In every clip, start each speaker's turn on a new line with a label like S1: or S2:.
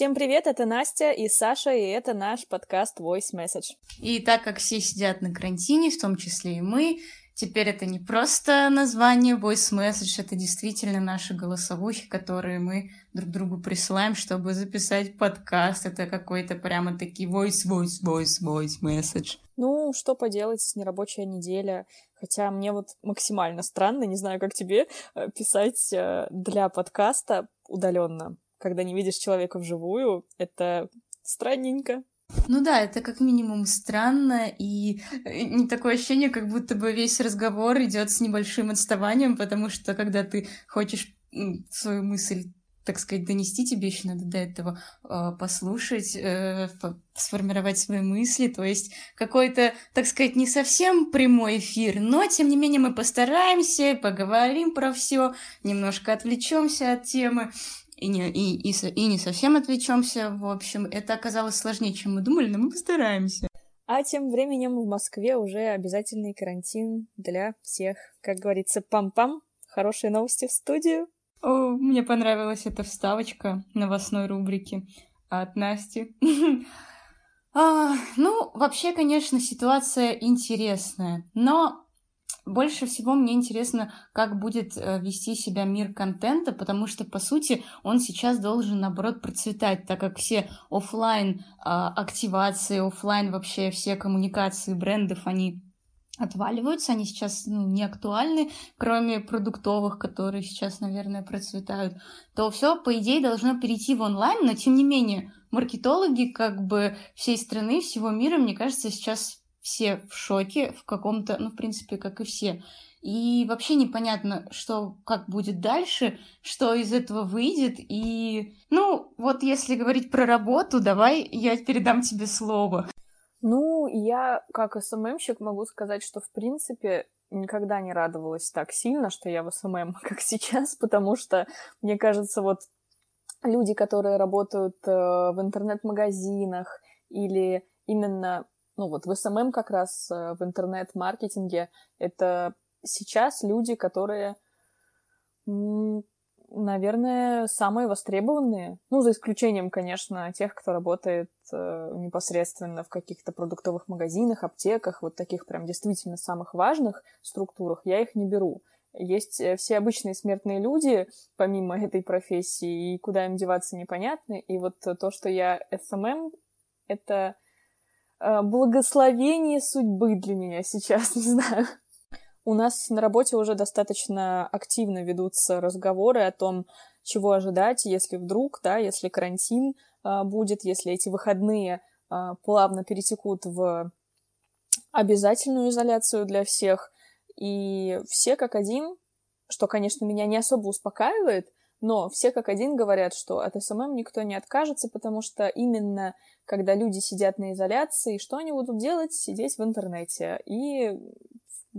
S1: Всем привет, это Настя и Саша, и это наш подкаст Voice Message.
S2: И так как все сидят на карантине, в том числе и мы, теперь это не просто название Voice Message, это действительно наши голосовухи, которые мы друг другу присылаем, чтобы записать подкаст. Это какой-то прямо таки voice, voice, voice, voice message.
S1: Ну, что поделать, нерабочая неделя. Хотя мне вот максимально странно, не знаю, как тебе, э, писать э, для подкаста удаленно когда не видишь человека вживую, это странненько.
S2: Ну да, это как минимум странно, и э, не такое ощущение, как будто бы весь разговор идет с небольшим отставанием, потому что когда ты хочешь свою мысль так сказать, донести тебе еще надо до этого э, послушать, э, сформировать свои мысли, то есть какой-то, так сказать, не совсем прямой эфир, но тем не менее мы постараемся, поговорим про все, немножко отвлечемся от темы и не, и, и, и не совсем отвлечемся. В общем, это оказалось сложнее, чем мы думали, но мы постараемся.
S1: А тем временем в Москве уже обязательный карантин для всех. Как говорится, пам-пам. Хорошие новости в студию.
S2: О, мне понравилась эта вставочка новостной рубрики от Насти. а, ну, вообще, конечно, ситуация интересная, но больше всего мне интересно, как будет э, вести себя мир контента, потому что, по сути, он сейчас должен, наоборот, процветать, так как все офлайн а, активации, офлайн вообще все коммуникации брендов, они отваливаются, они сейчас ну, не актуальны, кроме продуктовых, которые сейчас, наверное, процветают, то все, по идее, должно перейти в онлайн, но тем не менее, маркетологи как бы всей страны, всего мира, мне кажется, сейчас все в шоке в каком-то, ну, в принципе, как и все. И вообще непонятно, что, как будет дальше, что из этого выйдет. И, ну, вот если говорить про работу, давай я передам тебе слово.
S1: Ну, я как SMM щик могу сказать, что, в принципе, никогда не радовалась так сильно, что я в SMM, как сейчас, потому что, мне кажется, вот люди, которые работают э, в интернет-магазинах или именно ну вот в SMM как раз, э, в интернет-маркетинге, это сейчас люди, которые, наверное, самые востребованные, ну, за исключением, конечно, тех, кто работает э, непосредственно в каких-то продуктовых магазинах, аптеках, вот таких прям действительно самых важных структурах, я их не беру. Есть э, все обычные смертные люди, помимо этой профессии, и куда им деваться непонятно. И вот то, что я SMM, это Э, благословение судьбы для меня сейчас, не знаю. У нас на работе уже достаточно активно ведутся разговоры о том, чего ожидать, если вдруг, да, если карантин а, будет, если эти выходные а, плавно перетекут в обязательную изоляцию для всех. И все как один, что, конечно, меня не особо успокаивает, но все как один говорят, что от SMM никто не откажется, потому что именно когда люди сидят на изоляции, что они будут делать? Сидеть в интернете. И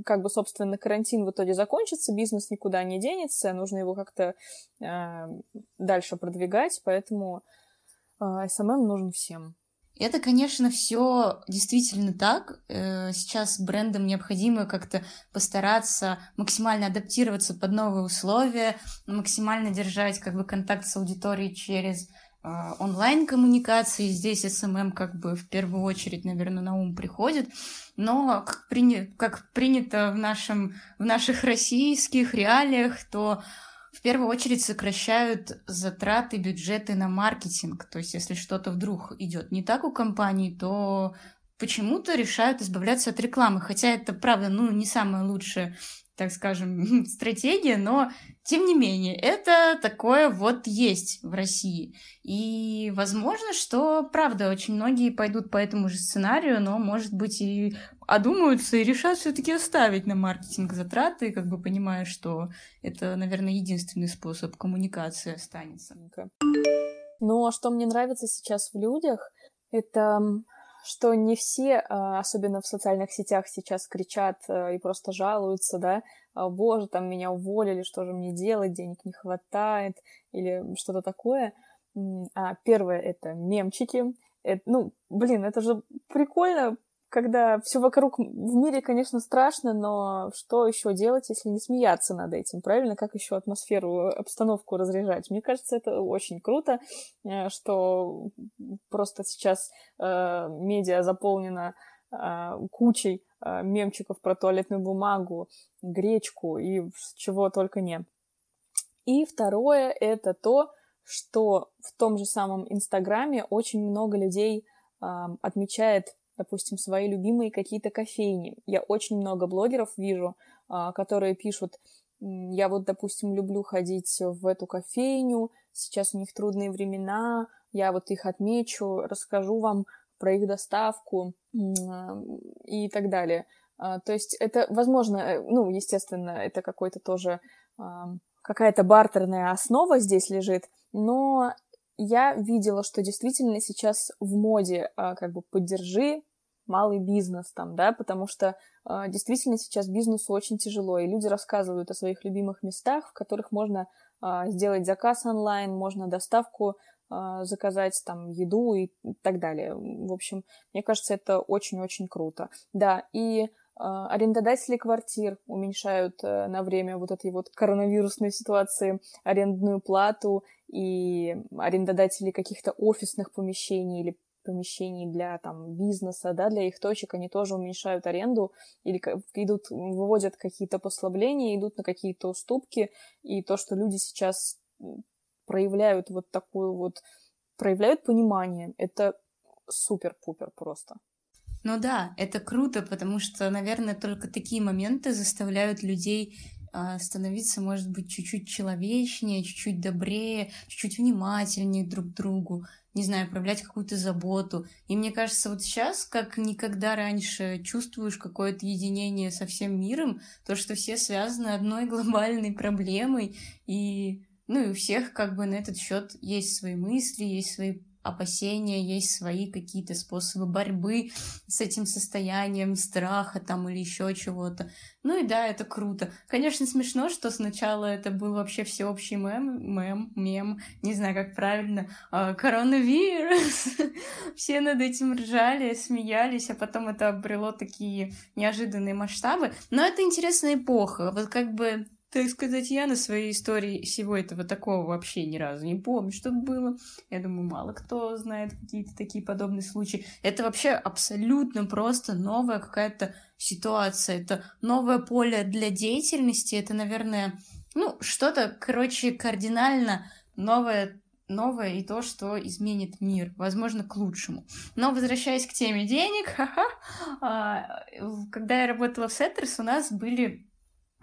S1: как бы, собственно, карантин в итоге закончится, бизнес никуда не денется, нужно его как-то э, дальше продвигать, поэтому э, SMM нужен всем.
S2: Это, конечно, все действительно так. Э, сейчас брендам необходимо как-то постараться максимально адаптироваться под новые условия, максимально держать как бы контакт с аудиторией через э, онлайн-коммуникации. Здесь SMM как бы в первую очередь, наверное, на ум приходит. Но как, приня... как принято в, нашем... в наших российских реалиях, то в первую очередь сокращают затраты, бюджеты на маркетинг. То есть, если что-то вдруг идет не так у компании, то почему-то решают избавляться от рекламы. Хотя это, правда, ну, не самая лучшая так скажем, стратегия, но тем не менее, это такое вот есть в России. И возможно, что, правда, очень многие пойдут по этому же сценарию, но, может быть, и одумаются и решат все-таки оставить на маркетинг затраты, как бы понимая, что это, наверное, единственный способ коммуникации останется.
S1: Ну, а что мне нравится сейчас в людях, это что не все, а, особенно в социальных сетях, сейчас кричат э, и просто жалуются, да, «А, боже, там меня уволили, что же мне делать, денег не хватает, или что-то такое. А первое — это мемчики. Это, ну, блин, это же прикольно, когда все вокруг в мире, конечно, страшно, но что еще делать, если не смеяться над этим, правильно? Как еще атмосферу, обстановку разряжать? Мне кажется, это очень круто, э, что просто сейчас э, медиа заполнено э, кучей э, мемчиков про туалетную бумагу, гречку и чего только не. И второе — это то, что в том же самом Инстаграме очень много людей э, отмечает допустим, свои любимые какие-то кофейни. Я очень много блогеров вижу, а, которые пишут, я вот, допустим, люблю ходить в эту кофейню, сейчас у них трудные времена, я вот их отмечу, расскажу вам про их доставку и так далее. А, то есть это, возможно, э, ну, естественно, это какой-то тоже какая-то бартерная основа здесь лежит, но я видела, что действительно сейчас в моде а, как бы поддержи малый бизнес там, да, потому что а, действительно сейчас бизнесу очень тяжело, и люди рассказывают о своих любимых местах, в которых можно а, сделать заказ онлайн, можно доставку заказать там еду и так далее. В общем, мне кажется, это очень-очень круто. Да, и арендодатели квартир уменьшают э, на время вот этой вот коронавирусной ситуации арендную плату, и арендодатели каких-то офисных помещений или помещений для там бизнеса, да, для их точек, они тоже уменьшают аренду или идут, выводят какие-то послабления, идут на какие-то уступки, и то, что люди сейчас проявляют вот такую вот, проявляют понимание, это супер-пупер просто.
S2: Ну да, это круто, потому что, наверное, только такие моменты заставляют людей а, становиться, может быть, чуть-чуть человечнее, чуть-чуть добрее, чуть-чуть внимательнее друг к другу, не знаю, проявлять какую-то заботу. И мне кажется, вот сейчас, как никогда раньше, чувствуешь какое-то единение со всем миром, то, что все связаны одной глобальной проблемой, и ну и у всех как бы на этот счет есть свои мысли, есть свои опасения, есть свои какие-то способы борьбы с этим состоянием страха там или еще чего-то. Ну и да, это круто. Конечно, смешно, что сначала это был вообще всеобщий мем, мем, мем, не знаю, как правильно, э, коронавирус. Все над этим ржали, смеялись, а потом это обрело такие неожиданные масштабы. Но это интересная эпоха. Вот как бы так сказать, я на своей истории всего этого такого вообще ни разу не помню, что было. Я думаю, мало кто знает какие-то такие подобные случаи. Это вообще абсолютно просто новая какая-то ситуация. Это новое поле для деятельности. Это, наверное, ну, что-то, короче, кардинально новое новое и то, что изменит мир, возможно, к лучшему. Но возвращаясь к теме денег, а, когда я работала в Сеттерс, у нас были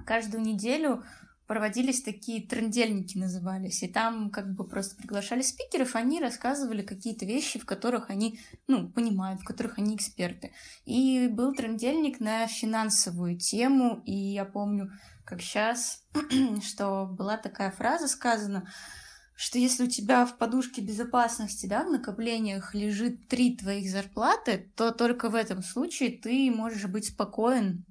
S2: каждую неделю проводились такие трендельники назывались, и там как бы просто приглашали спикеров, они рассказывали какие-то вещи, в которых они, ну, понимают, в которых они эксперты. И был трендельник на финансовую тему, и я помню, как сейчас, что была такая фраза сказана, что если у тебя в подушке безопасности, да, в накоплениях лежит три твоих зарплаты, то только в этом случае ты можешь быть спокоен,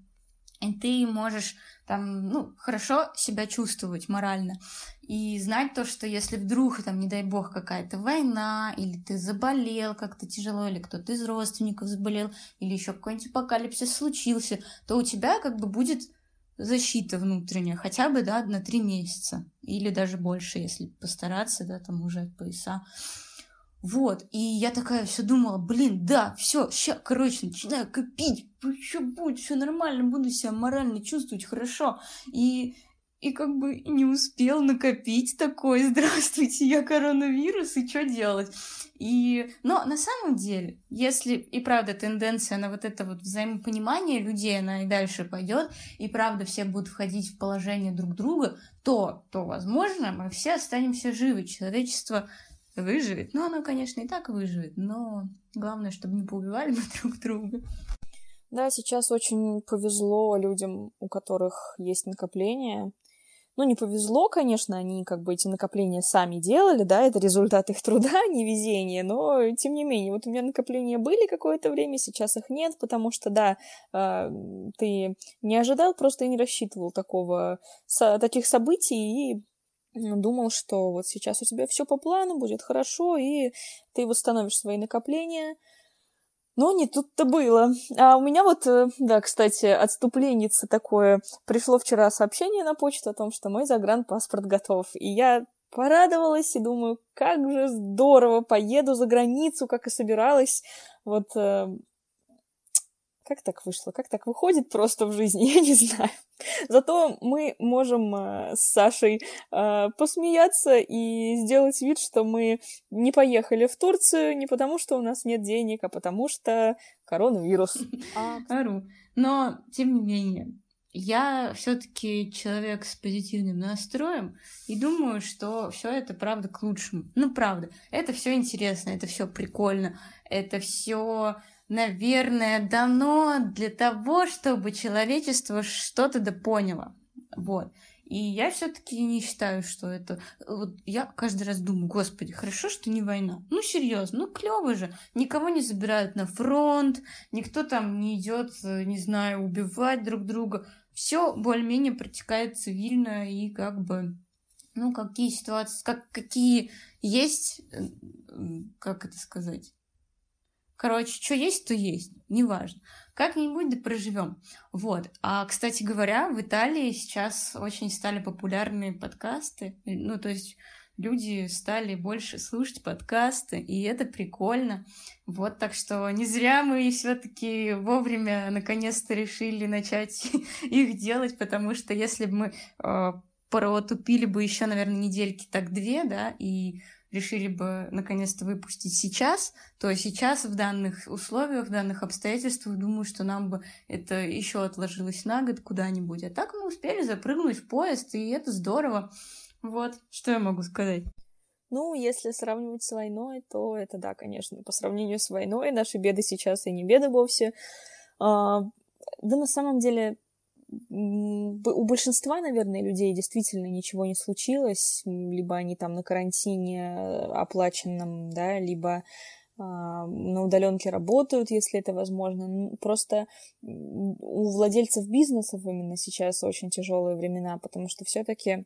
S2: и ты можешь там, ну, хорошо себя чувствовать морально. И знать то, что если вдруг, там, не дай бог, какая-то война, или ты заболел как-то тяжело, или кто-то из родственников заболел, или еще какой-нибудь апокалипсис случился, то у тебя как бы будет защита внутренняя, хотя бы, да, на три месяца, или даже больше, если постараться, да, там от пояса. Вот, и я такая все думала, блин, да, все, сейчас, короче, начинаю копить, что будет, все нормально, буду себя морально чувствовать хорошо. И, и как бы не успел накопить такой, здравствуйте, я коронавирус, и что делать? И, но на самом деле, если и правда тенденция на вот это вот взаимопонимание людей, она и дальше пойдет, и правда все будут входить в положение друг друга, то, то, возможно, мы все останемся живы. Человечество выживет. Ну, оно, конечно, и так выживет, но главное, чтобы не поубивали мы друг друга.
S1: Да, сейчас очень повезло людям, у которых есть накопления. Ну, не повезло, конечно, они как бы эти накопления сами делали, да, это результат их труда, не везения, но тем не менее, вот у меня накопления были какое-то время, сейчас их нет, потому что, да, э, ты не ожидал, просто и не рассчитывал такого, таких событий, и думал, что вот сейчас у тебя все по плану, будет хорошо, и ты восстановишь свои накопления. Но не тут-то было. А у меня вот, э, да, кстати, отступленица такое. Пришло вчера сообщение на почту о том, что мой загранпаспорт готов. И я порадовалась и думаю, как же здорово, поеду за границу, как и собиралась. Вот э, как так вышло? Как так выходит просто в жизни? Я не знаю. Зато мы можем э, с Сашей э, посмеяться и сделать вид, что мы не поехали в Турцию не потому, что у нас нет денег, а потому что коронавирус.
S2: Ору. Но, тем не менее, я все-таки человек с позитивным настроем и думаю, что все это правда к лучшему. Ну, правда, это все интересно, это все прикольно, это все наверное, дано для того, чтобы человечество что-то да поняло. Вот. И я все-таки не считаю, что это... Вот я каждый раз думаю, господи, хорошо, что не война. Ну, серьезно, ну, клево же. Никого не забирают на фронт, никто там не идет, не знаю, убивать друг друга. Все более-менее протекает цивильно и как бы ну, какие ситуации, как, какие есть, э, как это сказать, Короче, что есть, то есть, неважно. Как-нибудь да проживем. Вот. А, кстати говоря, в Италии сейчас очень стали популярны подкасты. Ну, то есть люди стали больше слушать подкасты, и это прикольно. Вот, так что не зря мы все-таки вовремя наконец-то решили начать их делать, потому что если бы мы э, протупили бы еще, наверное, недельки так две, да, и решили бы наконец-то выпустить сейчас, то сейчас в данных условиях, в данных обстоятельствах, думаю, что нам бы это еще отложилось на год куда-нибудь. А так мы успели запрыгнуть в поезд, и это здорово. Вот, что я могу сказать.
S1: Ну, если сравнивать с войной, то это да, конечно. По сравнению с войной наши беды сейчас и не беды вовсе. А, да на самом деле у большинства, наверное, людей действительно ничего не случилось, либо они там на карантине э, оплаченном, да, либо а, на удаленке работают, если это возможно. Просто у владельцев бизнесов именно сейчас очень тяжелые времена, потому что все-таки,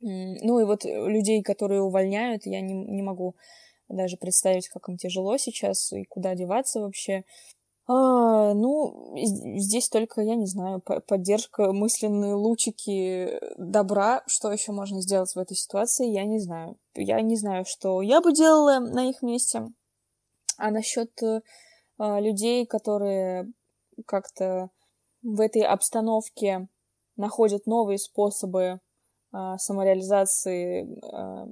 S1: ну и вот людей, которые увольняют, я не, не могу даже представить, как им тяжело сейчас и куда деваться вообще. А, ну, здесь только, я не знаю, поддержка, мысленные лучики добра. Что еще можно сделать в этой ситуации, я не знаю. Я не знаю, что я бы делала на их месте. А насчет а, людей, которые как-то в этой обстановке находят новые способы а, самореализации а,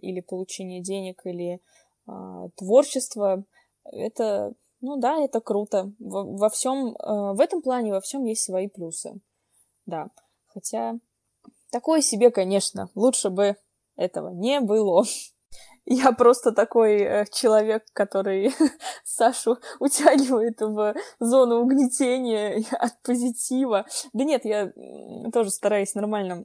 S1: или получения денег, или а, творчества, это ну да, это круто. Во, во всем, э, в этом плане во всем есть свои плюсы. Да. Хотя такое себе, конечно, лучше бы этого не было. Я просто такой э, человек, который Сашу утягивает в зону угнетения от позитива. Да нет, я тоже стараюсь нормально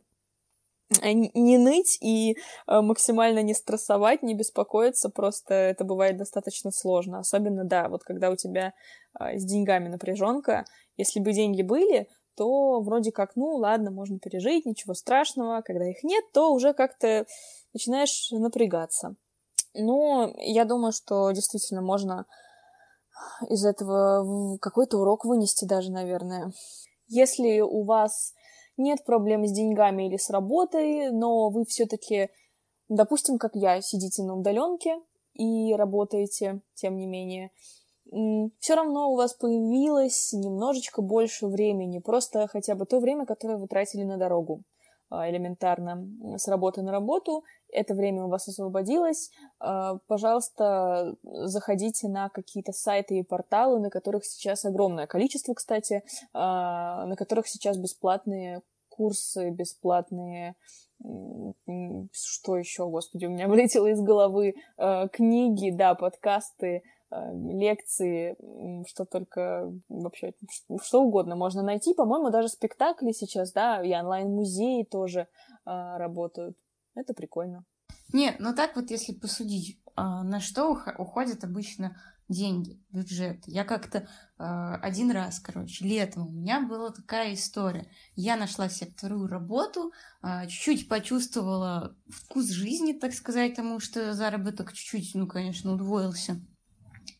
S1: не ныть и э, максимально не стрессовать, не беспокоиться, просто это бывает достаточно сложно. Особенно, да, вот когда у тебя э, с деньгами напряженка, если бы деньги были, то вроде как, ну ладно, можно пережить, ничего страшного. Когда их нет, то уже как-то начинаешь напрягаться. Но я думаю, что действительно можно из этого какой-то урок вынести даже, наверное. Если у вас нет проблем с деньгами или с работой, но вы все-таки, допустим, как я, сидите на удаленке и работаете, тем не менее, все равно у вас появилось немножечко больше времени, просто хотя бы то время, которое вы тратили на дорогу а, элементарно с работы на работу, это время у вас освободилось, а, пожалуйста, заходите на какие-то сайты и порталы, на которых сейчас огромное количество, кстати, а, на которых сейчас бесплатные курсы, бесплатные что еще, господи, у меня вылетело из головы, а, книги, да, подкасты, лекции, что только вообще, что угодно можно найти. По-моему, даже спектакли сейчас, да, и онлайн-музеи тоже работают. Это прикольно.
S2: Нет, ну так вот, если посудить, а, на что уходят обычно деньги, бюджет. Я как-то а, один раз, короче, летом у меня была такая история. Я нашла себе вторую работу, а, чуть-чуть почувствовала вкус жизни, так сказать, потому что заработок чуть-чуть, ну, конечно, удвоился.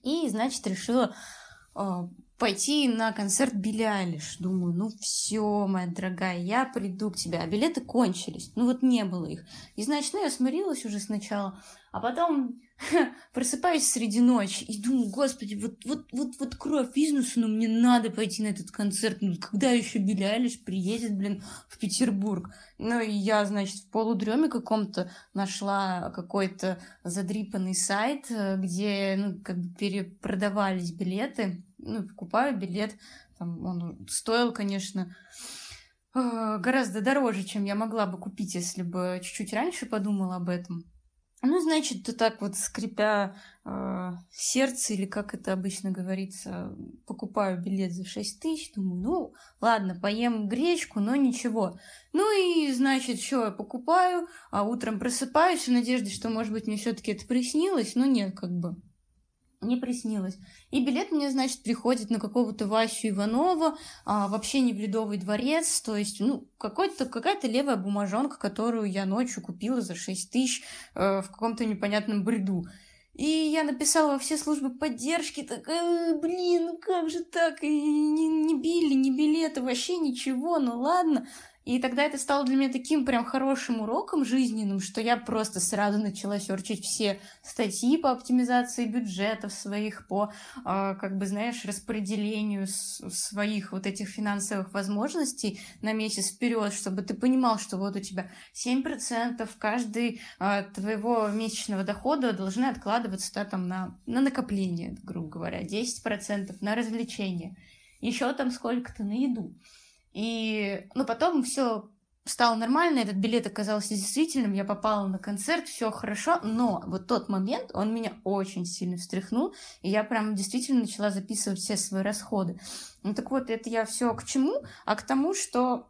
S2: И, значит, решила пойти на концерт Билли Айлиш. Думаю, ну все, моя дорогая, я приду к тебе. А билеты кончились. Ну вот не было их. И, значит, ну я смирилась уже сначала. А потом просыпаюсь среди ночи и думаю, господи, вот, вот, вот, вот кровь бизнесу, но мне надо пойти на этот концерт. Ну, когда еще Билли приедет, блин, в Петербург? Ну, и я, значит, в полудреме каком-то нашла какой-то задрипанный сайт, э, где, ну, как бы перепродавались билеты. Ну, покупаю билет, там он стоил, конечно, э, гораздо дороже, чем я могла бы купить, если бы чуть-чуть раньше подумала об этом. Ну, значит, ты так вот, скрипя э, сердце, или как это обычно говорится, покупаю билет за 6 тысяч, думаю, ну, ладно, поем гречку, но ничего. Ну и, значит, что я покупаю, а утром просыпаюсь в надежде, что, может быть, мне все таки это приснилось, но нет, как бы не приснилось. И билет мне, значит, приходит на какого-то Васю Иванова, а, вообще не в Ледовый дворец, то есть, ну, какой-то, какая-то левая бумажонка, которую я ночью купила за 6 тысяч э, в каком-то непонятном бреду. И я написала во все службы поддержки, такая, блин, ну как же так, и не, не били, не билеты, вообще ничего, ну ладно. И тогда это стало для меня таким прям хорошим уроком жизненным, что я просто сразу начала серчить все статьи по оптимизации бюджетов своих, по, э, как бы, знаешь, распределению своих вот этих финансовых возможностей на месяц вперед, чтобы ты понимал, что вот у тебя 7% каждый э, твоего месячного дохода должны откладываться да, там на, на накопление, грубо говоря, 10% на развлечения, еще там сколько-то на еду. И, ну, потом все стало нормально, этот билет оказался действительным, я попала на концерт, все хорошо, но вот тот момент, он меня очень сильно встряхнул, и я прям действительно начала записывать все свои расходы. Ну так вот, это я все к чему? А к тому, что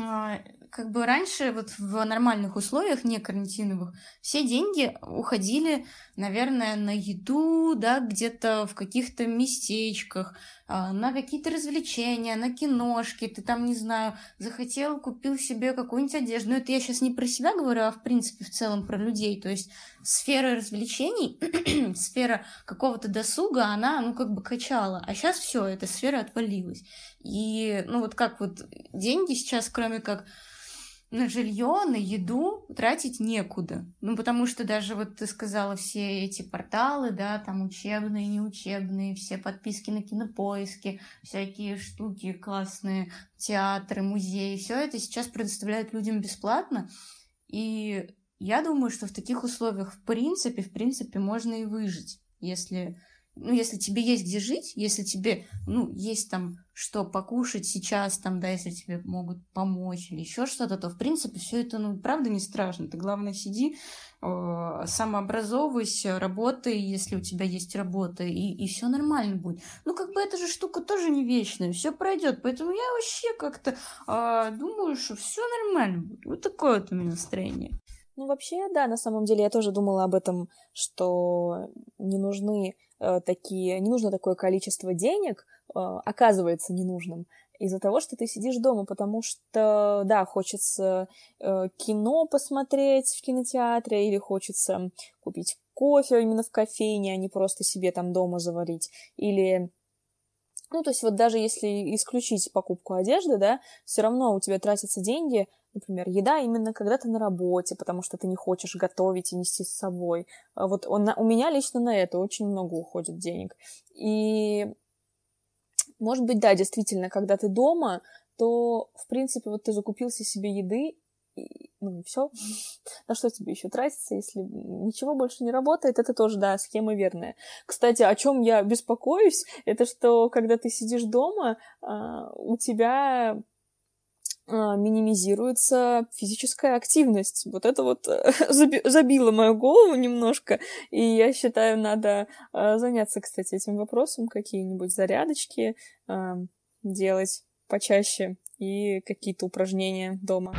S2: а, как бы раньше вот в нормальных условиях, не карантиновых, все деньги уходили, наверное, на еду, да, где-то в каких-то местечках, а, на какие-то развлечения, на киношки, ты там, не знаю, захотел, купил себе какую-нибудь одежду. Но это я сейчас не про себя говорю, а в принципе в целом про людей. То есть сфера развлечений, сфера какого-то досуга, она, ну, как бы качала. А сейчас все, эта сфера отвалилась. И, ну, вот как вот деньги сейчас, кроме как на жилье, на еду тратить некуда. Ну, потому что даже вот ты сказала, все эти порталы, да, там учебные, неучебные, все подписки на кинопоиски, всякие штуки классные, театры, музеи, все это сейчас предоставляют людям бесплатно. И я думаю, что в таких условиях в принципе, в принципе, можно и выжить, если ну, если тебе есть где жить, если тебе, ну, есть там что покушать сейчас, там, да, если тебе могут помочь или еще что-то, то, в принципе, все это, ну, правда не страшно. Ты, главное, сиди, э, самообразовывайся, работай, если у тебя есть работа, и, и все нормально будет. Ну, как бы эта же штука тоже не вечная, все пройдет, поэтому я вообще как-то э, думаю, что все нормально будет. Вот такое вот у меня настроение.
S1: Ну, вообще, да, на самом деле я тоже думала об этом, что не нужны э, такие, не нужно такое количество денег, оказывается ненужным, из-за того, что ты сидишь дома, потому что, да, хочется э, кино посмотреть в кинотеатре или хочется купить кофе именно в кофейне, а не просто себе там дома заварить, или ну, то есть вот даже если исключить покупку одежды, да, все равно у тебя тратятся деньги например, еда именно когда ты на работе, потому что ты не хочешь готовить и нести с собой. А вот он, у меня лично на это очень много уходит денег. И, может быть, да, действительно, когда ты дома, то, в принципе, вот ты закупился себе еды, и, ну все. На что тебе еще тратиться, если ничего больше не работает? Это тоже, да, схема верная. Кстати, о чем я беспокоюсь, это что, когда ты сидишь дома, а, у тебя минимизируется физическая активность. Вот это вот э, забило мою голову немножко, и я считаю, надо а, заняться, кстати, этим вопросом, какие-нибудь зарядочки а, делать почаще и какие-то упражнения дома.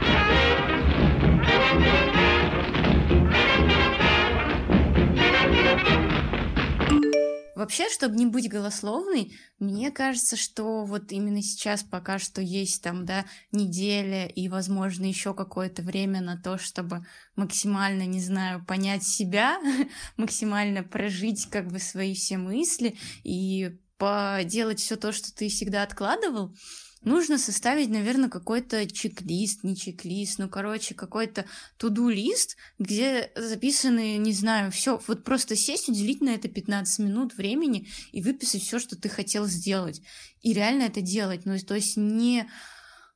S2: Вообще, чтобы не быть голословной, мне кажется, что вот именно сейчас пока что есть там, да, неделя и, возможно, еще какое-то время на то, чтобы максимально, не знаю, понять себя, максимально прожить как бы свои все мысли и поделать все то, что ты всегда откладывал, нужно составить, наверное, какой-то чек-лист, не чек-лист, ну, короче, какой-то туду-лист, где записаны, не знаю, все, вот просто сесть, уделить на это 15 минут времени и выписать все, что ты хотел сделать. И реально это делать, ну, то есть не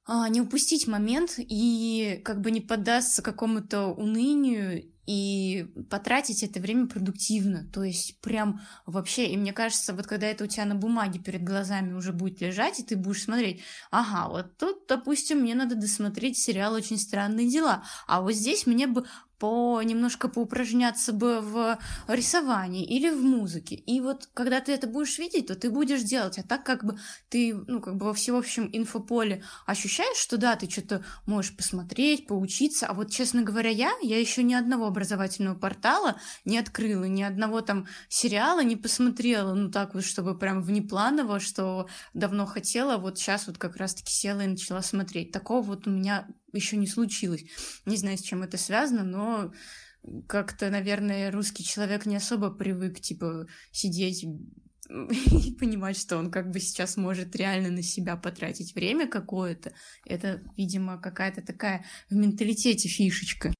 S2: а, не упустить момент и как бы не поддаться какому-то унынию и потратить это время продуктивно, то есть прям вообще, и мне кажется, вот когда это у тебя на бумаге перед глазами уже будет лежать, и ты будешь смотреть, ага, вот тут, допустим, мне надо досмотреть сериал «Очень странные дела», а вот здесь мне бы по немножко поупражняться бы в рисовании или в музыке. И вот когда ты это будешь видеть, то ты будешь делать. А так как бы ты, ну, как бы во всеобщем инфополе ощущаешь, что да, ты что-то можешь посмотреть, поучиться. А вот, честно говоря, я, я еще ни одного образовательного портала не открыла, ни одного там сериала не посмотрела, ну, так вот, чтобы прям внепланово, что давно хотела, вот сейчас вот как раз-таки села и начала смотреть. Такого вот у меня еще не случилось. Не знаю, с чем это связано, но как-то, наверное, русский человек не особо привык, типа, сидеть и понимать, что он как бы сейчас может реально на себя потратить время какое-то. Это, видимо, какая-то такая в менталитете фишечка.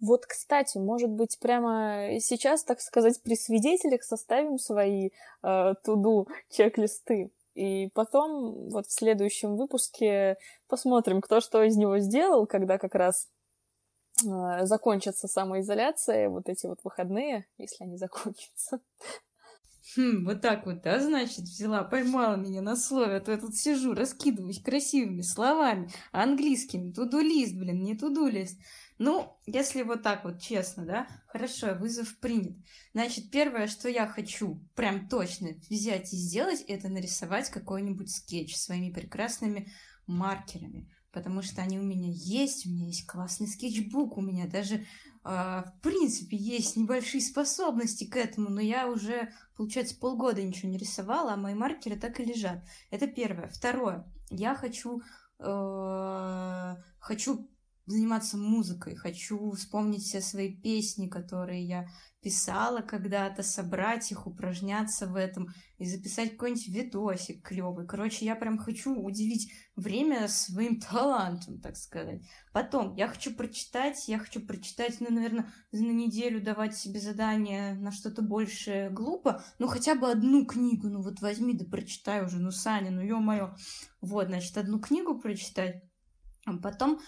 S1: Вот, кстати, может быть, прямо сейчас, так сказать, при свидетелях составим свои э, туду чек-листы. И потом вот в следующем выпуске посмотрим, кто что из него сделал, когда как раз э, закончится самоизоляция, вот эти вот выходные, если они закончатся.
S2: Хм, вот так вот, да, значит, взяла, поймала меня на слове, а то я тут сижу, раскидываюсь красивыми словами, английскими, туду-лист, блин, не туду-лист. Ну, если вот так вот честно, да, хорошо, вызов принят. Значит, первое, что я хочу прям точно взять и сделать, это нарисовать какой-нибудь скетч своими прекрасными маркерами, потому что они у меня есть, у меня есть классный скетчбук, у меня даже, в принципе, есть небольшие способности к этому, но я уже, получается, полгода ничего не рисовала, а мои маркеры так и лежат. Это первое. Второе, я хочу, э, хочу заниматься музыкой, хочу вспомнить все свои песни, которые я писала когда-то, собрать их, упражняться в этом и записать какой-нибудь видосик клевый. Короче, я прям хочу удивить время своим талантом, так сказать. Потом, я хочу прочитать, я хочу прочитать, ну, наверное, на неделю давать себе задание на что-то больше глупо, ну, хотя бы одну книгу, ну, вот возьми да прочитай уже, ну, Саня, ну, ё-моё. Вот, значит, одну книгу прочитать, а потом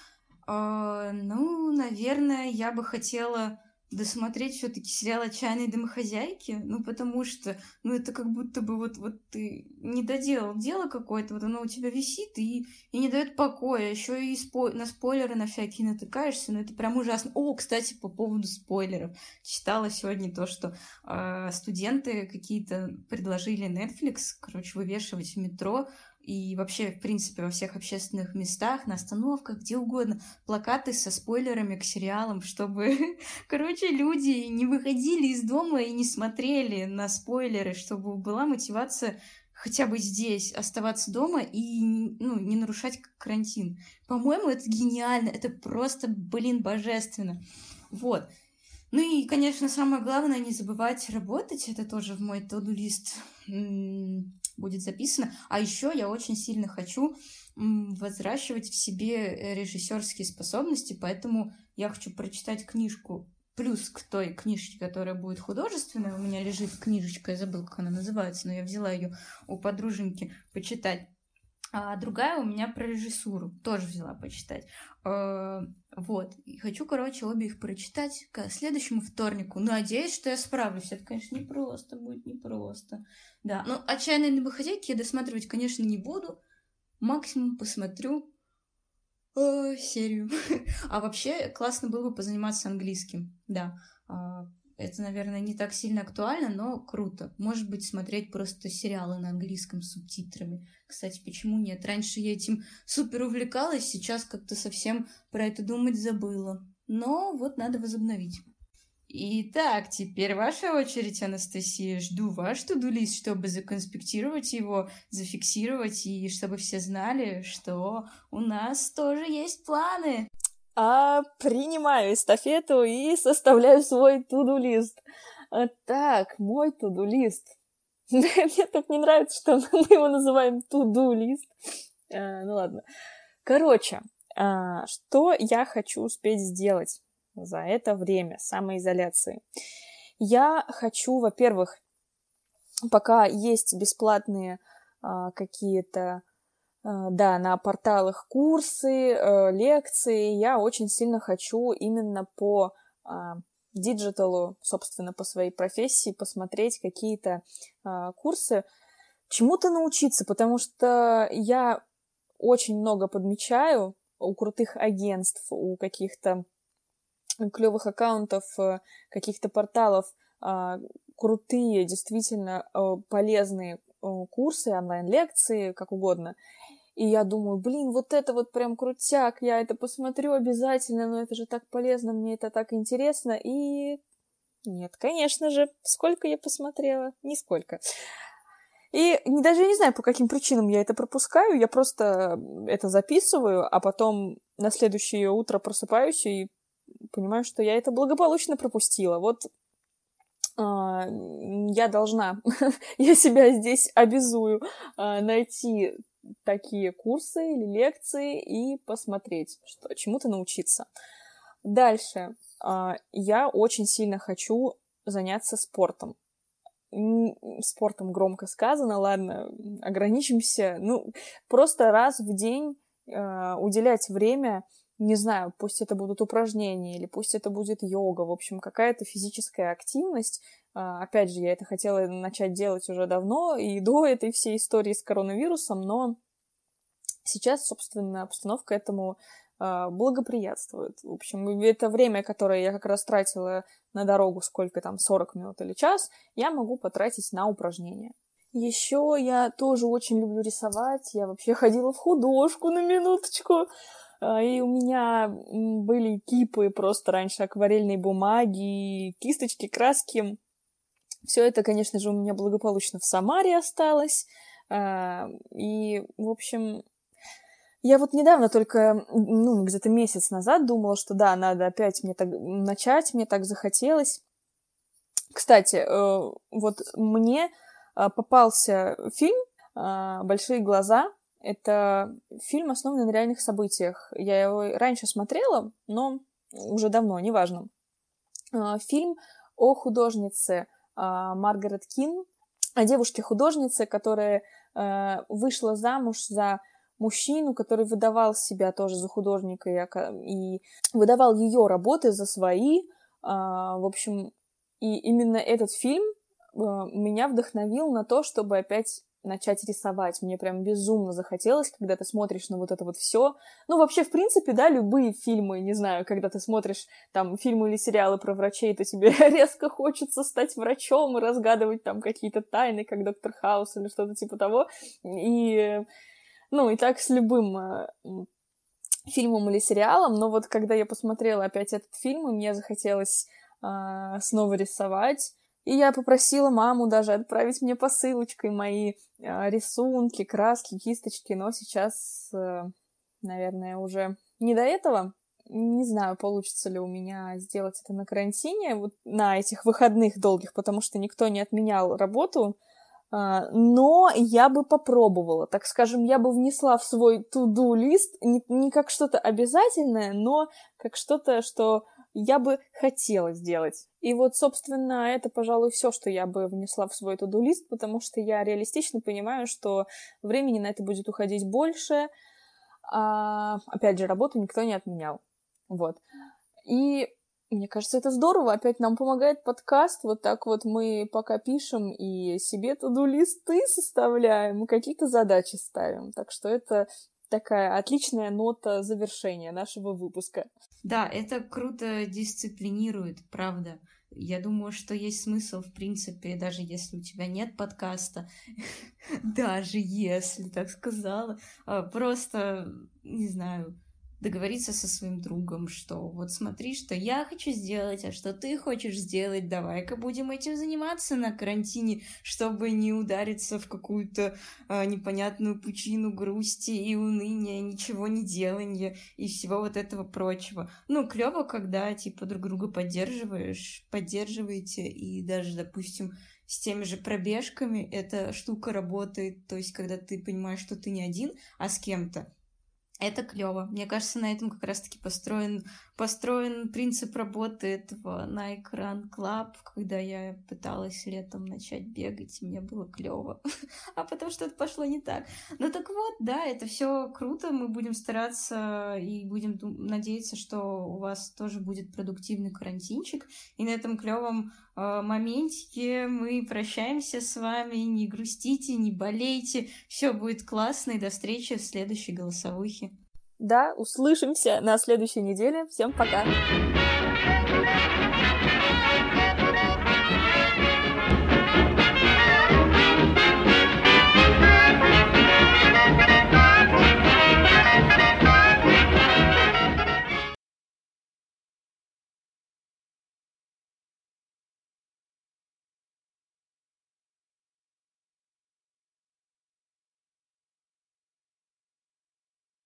S2: ну, наверное, я бы хотела досмотреть все-таки сериал «Отчаянные домохозяйки», ну, потому что, ну, это как будто бы вот, вот ты не доделал дело какое-то, вот оно у тебя висит и, и не дает покоя, еще и спо- на спойлеры на всякие натыкаешься, ну, это прям ужасно. О, кстати, по поводу спойлеров. Читала сегодня то, что э, студенты какие-то предложили Netflix, короче, вывешивать в метро и вообще, в принципе, во всех общественных местах, на остановках, где угодно, плакаты со спойлерами к сериалам, чтобы, короче, люди не выходили из дома и не смотрели на спойлеры, чтобы была мотивация хотя бы здесь оставаться дома и ну, не нарушать карантин. По-моему, это гениально, это просто, блин, божественно. Вот. Ну и, конечно, самое главное, не забывать работать. Это тоже в мой тоду-лист будет записано. А еще я очень сильно хочу возращивать в себе режиссерские способности, поэтому я хочу прочитать книжку плюс к той книжке, которая будет художественная. У меня лежит книжечка, я забыла, как она называется, но я взяла ее у подруженьки почитать. А другая у меня про режиссуру, тоже взяла почитать. Э, вот, и хочу, короче, обе их прочитать к следующему вторнику. Надеюсь, что я справлюсь. Это, конечно, непросто будет, непросто. Да, но «Отчаянные домохозяйки» я досматривать, конечно, не буду. Максимум посмотрю э, серию. а вообще, классно было бы позаниматься английским. Да, а, это, наверное, не так сильно актуально, но круто. Может быть, смотреть просто сериалы на английском с субтитрами. Кстати, почему нет? Раньше я этим супер увлекалась, сейчас как-то совсем про это думать забыла. Но вот надо возобновить. Итак, теперь ваша очередь, Анастасия. Жду ваш туду-лист, чтобы законспектировать его, зафиксировать, и чтобы все знали, что у нас тоже есть планы.
S1: А принимаю эстафету и составляю свой туду-лист. А, так, мой туду-лист. Мне так не нравится, что мы его называем туду-лист. А, ну ладно. Короче, а, что я хочу успеть сделать? за это время самоизоляции. Я хочу, во-первых, пока есть бесплатные какие-то, да, на порталах курсы, а, лекции, я очень сильно хочу именно по а, digital у, собственно, по своей профессии посмотреть какие-то а, курсы, чему-то научиться, потому что я очень много подмечаю у крутых агентств, у каких-то клевых аккаунтов, э, каких-то порталов, а, крутые, действительно э, полезные э, курсы, онлайн-лекции, как угодно. И я думаю, блин, вот это вот прям крутяк, я это посмотрю обязательно, но это же так полезно, мне это так интересно. И нет, конечно же, сколько я посмотрела? Нисколько. И даже не знаю, по каким причинам я это пропускаю, я просто это записываю, а потом на следующее утро просыпаюсь и понимаю, что я это благополучно пропустила. Вот а, я должна, я себя здесь обязую а, найти такие курсы или лекции и посмотреть, что чему-то научиться. Дальше. А, я очень сильно хочу заняться спортом. Спортом громко сказано, ладно, ограничимся. Ну, просто раз в день уделять время не знаю, пусть это будут упражнения или пусть это будет йога, в общем, какая-то физическая активность. А, опять же, я это хотела начать делать уже давно и до этой всей истории с коронавирусом, но сейчас, собственно, обстановка этому а, благоприятствует. В общем, это время, которое я как раз тратила на дорогу, сколько там, 40 минут или час, я могу потратить на упражнения. Еще я тоже очень люблю рисовать. Я вообще ходила в художку на минуточку. А, и у меня были кипы просто раньше акварельной бумаги, кисточки, краски. Все это, конечно же, у меня благополучно в Самаре осталось. А, и, в общем, я вот недавно только, ну, где-то месяц назад думала, что да, надо опять мне так начать, мне так захотелось. Кстати, э, вот мне а, попался фильм «Большие глаза», это фильм, основанный на реальных событиях. Я его раньше смотрела, но уже давно, неважно. А, фильм о художнице а, Маргарет Кин, о девушке-художнице, которая а, вышла замуж за мужчину, который выдавал себя тоже за художника и, выдавал ее работы за свои. В общем, и именно этот фильм меня вдохновил на то, чтобы опять начать рисовать. Мне прям безумно захотелось, когда ты смотришь на вот это вот все. Ну, вообще, в принципе, да, любые фильмы, не знаю, когда ты смотришь там фильмы или сериалы про врачей, то тебе резко хочется стать врачом и разгадывать там какие-то тайны, как Доктор Хаус или что-то типа того. И, ну, и так с любым э, фильмом или сериалом, но вот когда я посмотрела опять этот фильм, и мне захотелось э, снова рисовать, и я попросила маму даже отправить мне посылочкой мои э, рисунки, краски, кисточки, но сейчас, э, наверное, уже не до этого. Не знаю, получится ли у меня сделать это на карантине, вот на этих выходных долгих, потому что никто не отменял работу. Uh, но я бы попробовала, так скажем, я бы внесла в свой to-do лист не, не как что-то обязательное, но как что-то, что я бы хотела сделать. И вот, собственно, это, пожалуй, все, что я бы внесла в свой туду-лист, потому что я реалистично понимаю, что времени на это будет уходить больше. А, опять же, работу никто не отменял. Вот. И мне кажется, это здорово. Опять нам помогает подкаст. Вот так вот мы пока пишем и себе туду-листы составляем, и какие-то задачи ставим. Так что это такая отличная нота завершения нашего выпуска.
S2: Да, это круто дисциплинирует, правда. Я думаю, что есть смысл, в принципе, даже если у тебя нет подкаста, даже если, так сказала, а, просто, не знаю, договориться со своим другом, что вот смотри, что я хочу сделать, а что ты хочешь сделать, давай-ка будем этим заниматься на карантине, чтобы не удариться в какую-то э, непонятную пучину грусти и уныния, ничего не делания и всего вот этого прочего. Ну, клево, когда, типа, друг друга поддерживаешь, поддерживаете, и даже, допустим, с теми же пробежками эта штука работает, то есть когда ты понимаешь, что ты не один, а с кем-то. Это клево. Мне кажется, на этом как раз-таки построен, построен принцип работы этого на экран Club, когда я пыталась летом начать бегать, и мне было клево. а потом что-то пошло не так. Ну так вот, да, это все круто. Мы будем стараться и будем надеяться, что у вас тоже будет продуктивный карантинчик. И на этом клевом моментике мы прощаемся с вами. Не грустите, не болейте. Все будет классно. И до встречи в следующей голосовухе.
S1: Да, услышимся на следующей неделе. Всем пока!